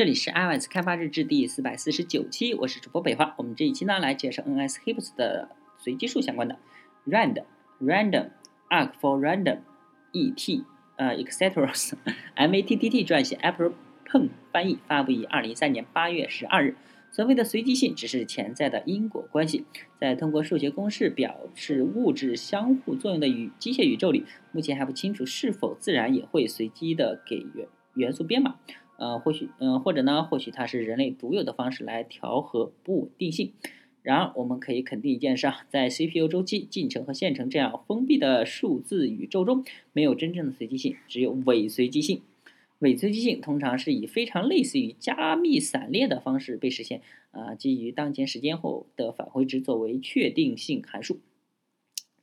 这里是 iOS 开发日志第四百四十九期，我是主播北华。我们这一期呢来介绍 NS Hips 的随机数相关的 rand、random、arc for random、et、呃 etc. matt 撰写，Apple Pen 翻译，发布于二零一三年八月十二日。所谓的随机性只是潜在的因果关系，在通过数学公式表示物质相互作用的宇机械宇宙里，目前还不清楚是否自然也会随机的给元元素编码。呃，或许，嗯，或者呢，或许它是人类独有的方式来调和不稳定性。然而，我们可以肯定一件事啊，在 CPU 周期、进程和线程这样封闭的数字宇宙中，没有真正的随机性，只有伪随机性。伪随机性通常是以非常类似于加密散列的方式被实现，啊，基于当前时间后的返回值作为确定性函数。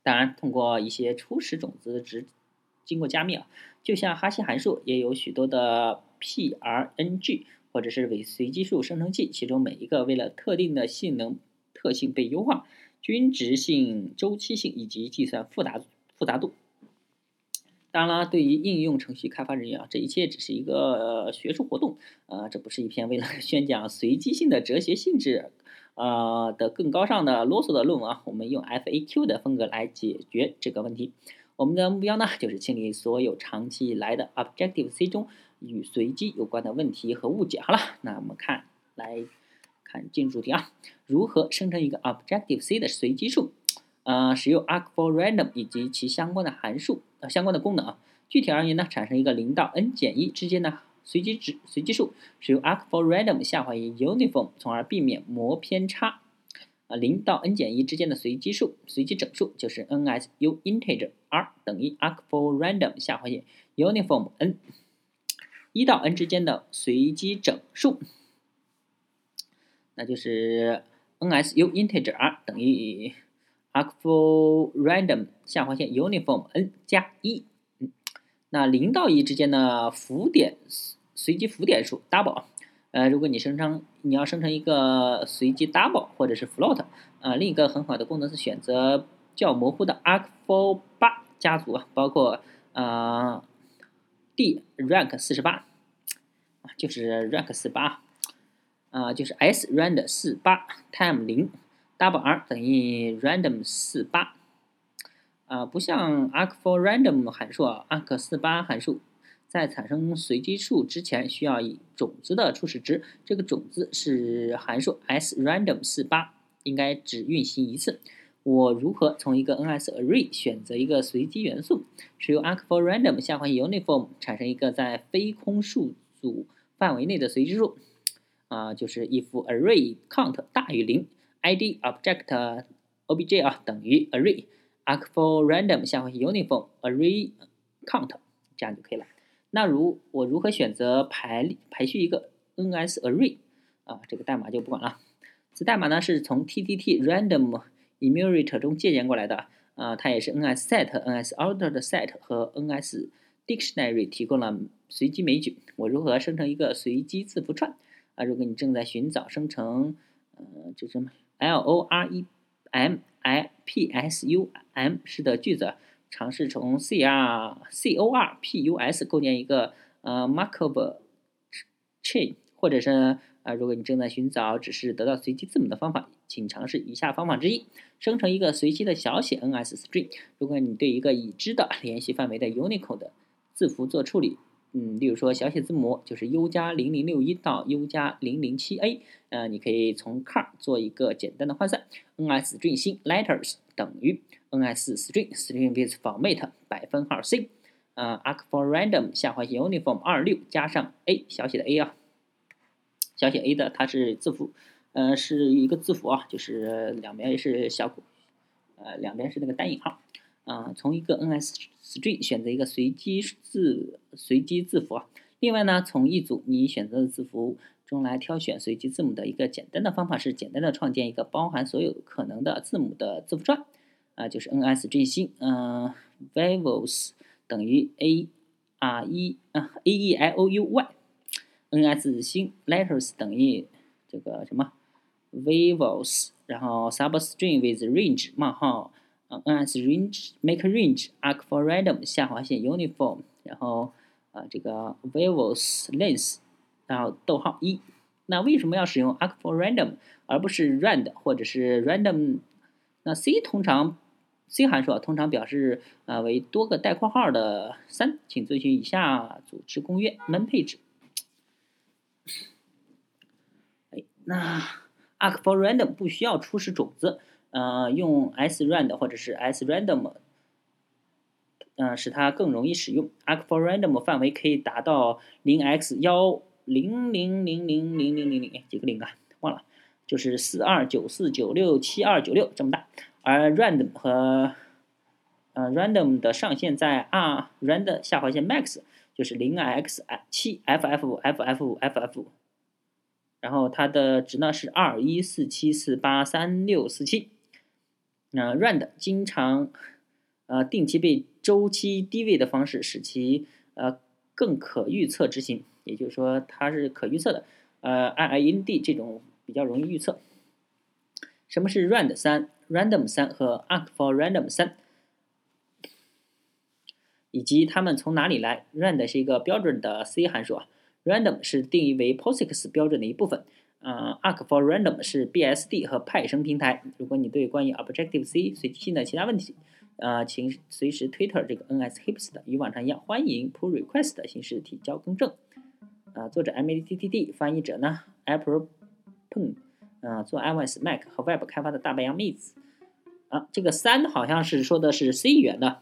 当然，通过一些初始种子值经过加密啊，就像哈希函数也有许多的。PRNG 或者是伪随机数生成器，其中每一个为了特定的性能特性被优化，均值性、周期性以及计算复杂复杂度。当然了，对于应用程序开发人员啊，这一切只是一个学术活动，呃，这不是一篇为了 宣讲随机性的哲学性质，呃的更高尚的啰嗦的论文啊。我们用 FAQ 的风格来解决这个问题。我们的目标呢，就是清理所有长期以来的 Objective C 中。与随机有关的问题和误解。好了，那我们看，来看进入主题啊，如何生成一个 Objective C 的随机数？呃，使用 Arc for Random 以及其相关的函数呃相关的功能啊。具体而言呢，产生一个零到 n 减一之间的随机值随机数，使用 Arc for Random 下划于 Uniform，从而避免模偏差。啊，零到 n 减一之间的随机数随机整数就是 NSU integer r 等于 Arc for Random 下划线 Uniform n。一到 n 之间的随机整数，那就是 NSU integer r 等于 arc for random 下划线 uniform n 加一。那零到一之间的浮点随机浮点数 double。呃，如果你生成你要生成一个随机 double 或者是 float，呃，另一个很好的功能是选择较模糊的 arc for 八家族啊，包括呃。D rank 四十八啊，就是 rank 四八啊，就是 s rand 四八 time 零 double r 等于 random 四八啊，不像 arc for random 函数啊，arc 四八函数在产生随机数之前需要以种子的初始值，这个种子是函数 s random 四八，应该只运行一次。我如何从一个 NS array 选择一个随机元素，使用 arc for random 下划线 uniform 产生一个在非空数组范围内的随机数？啊，就是 if array count 大于零，id object obj 啊等于 array arc for random 下划线 uniform array count 这样就可以了。那如我如何选择排排序一个 NS array 啊？这个代码就不管了。此代码呢是从 ttt random Enumerator 中借鉴过来的，啊，它也是 NSSet、NSOrdered Set 和 NSDictionary 提供了随机枚举。我如何生成一个随机字符串？啊，如果你正在寻找生成，呃，这什么 Lorem IPSum 式的句子，尝试从 CRCorpus 构建一个呃 Markov Chain，或者是啊，如果你正在寻找只是得到随机字母的方法，请尝试以下方法之一：生成一个随机的小写 NSString。如果你对一个已知的联系范围的 Unicode 字符做处理，嗯，例如说小写字母就是 U 加零零六一到 U 加零零七 A，呃，你可以从 car 做一个简单的换算：NSString 新 letters 等于 NSString string with format 百分号 C，呃，arc for random 下划线 uniform 二六加上 A 小写的 A 啊。小写 a 的它是字符，呃，是一个字符啊，就是两边是小，呃，两边是那个单引号，啊，从一个 NSString 选择一个随机字随机字符啊，另外呢，从一组你选择的字符中来挑选随机字母的一个简单的方法是简单的创建一个包含所有可能的字母的字符串，啊，就是 NSString 新，嗯，vowels 等于 a r e 啊 a e i o u y。ns 新 letters 等于这个什么 vowels，然后 substring with range 冒号 ns range make range arc for random 下划线 uniform，然后啊这个 vowels length 然后逗号一。那为什么要使用 arc for random 而不是 rand 或者是 random？那 C 通常 C 函数啊，通常表示啊为多个带括号的三，请遵循以下组织公约门配置。哎，那 arc for random 不需要初始种子，呃，用 srand 或者是 srandom，嗯，使它更容易使用。arc for random 范围可以达到零 x 幺。零零零零零零零零几个零啊？忘了，就是四二九四九六七二九六这么大。而 random 和呃 random 的上限在 r random 下划线 max 就是零 x 七 f f f f f f，然后它的值呢是二一四七四八三六四七。那 rand 经常呃定期被周期低位的方式使其呃更可预测执行。也就是说，它是可预测的，呃，I I N D 这种比较容易预测。什么是 rand 三、random 三和 arc for random 三，以及它们从哪里来？rand 是一个标准的 C 函数啊，random 是定义为 POSIX 标准的一部分，呃，arc for random 是 B S D 和派生平台。如果你对关于 Objective C 随机性的其他问题，呃，请随时 Twitter 这个 N S Hips 的，与往常一样，欢迎 pull request 的形式提交更正。啊，作者 M A T T D，翻译者呢 Apple Pen，啊，做 iOS、Mac 和 Web 开发的大白杨妹子。啊，这个三好像是说的是 C 语言的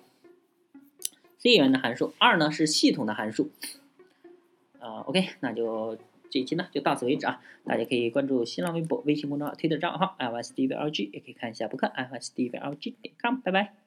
，C 语言的函数。二呢是系统的函数。啊，OK，那就这一期呢就到此为止啊。大家可以关注新浪微博、微信公众号、推特账号 iOS D V L G，也可以看一下博客 iOS D V L G 点 com。拜拜。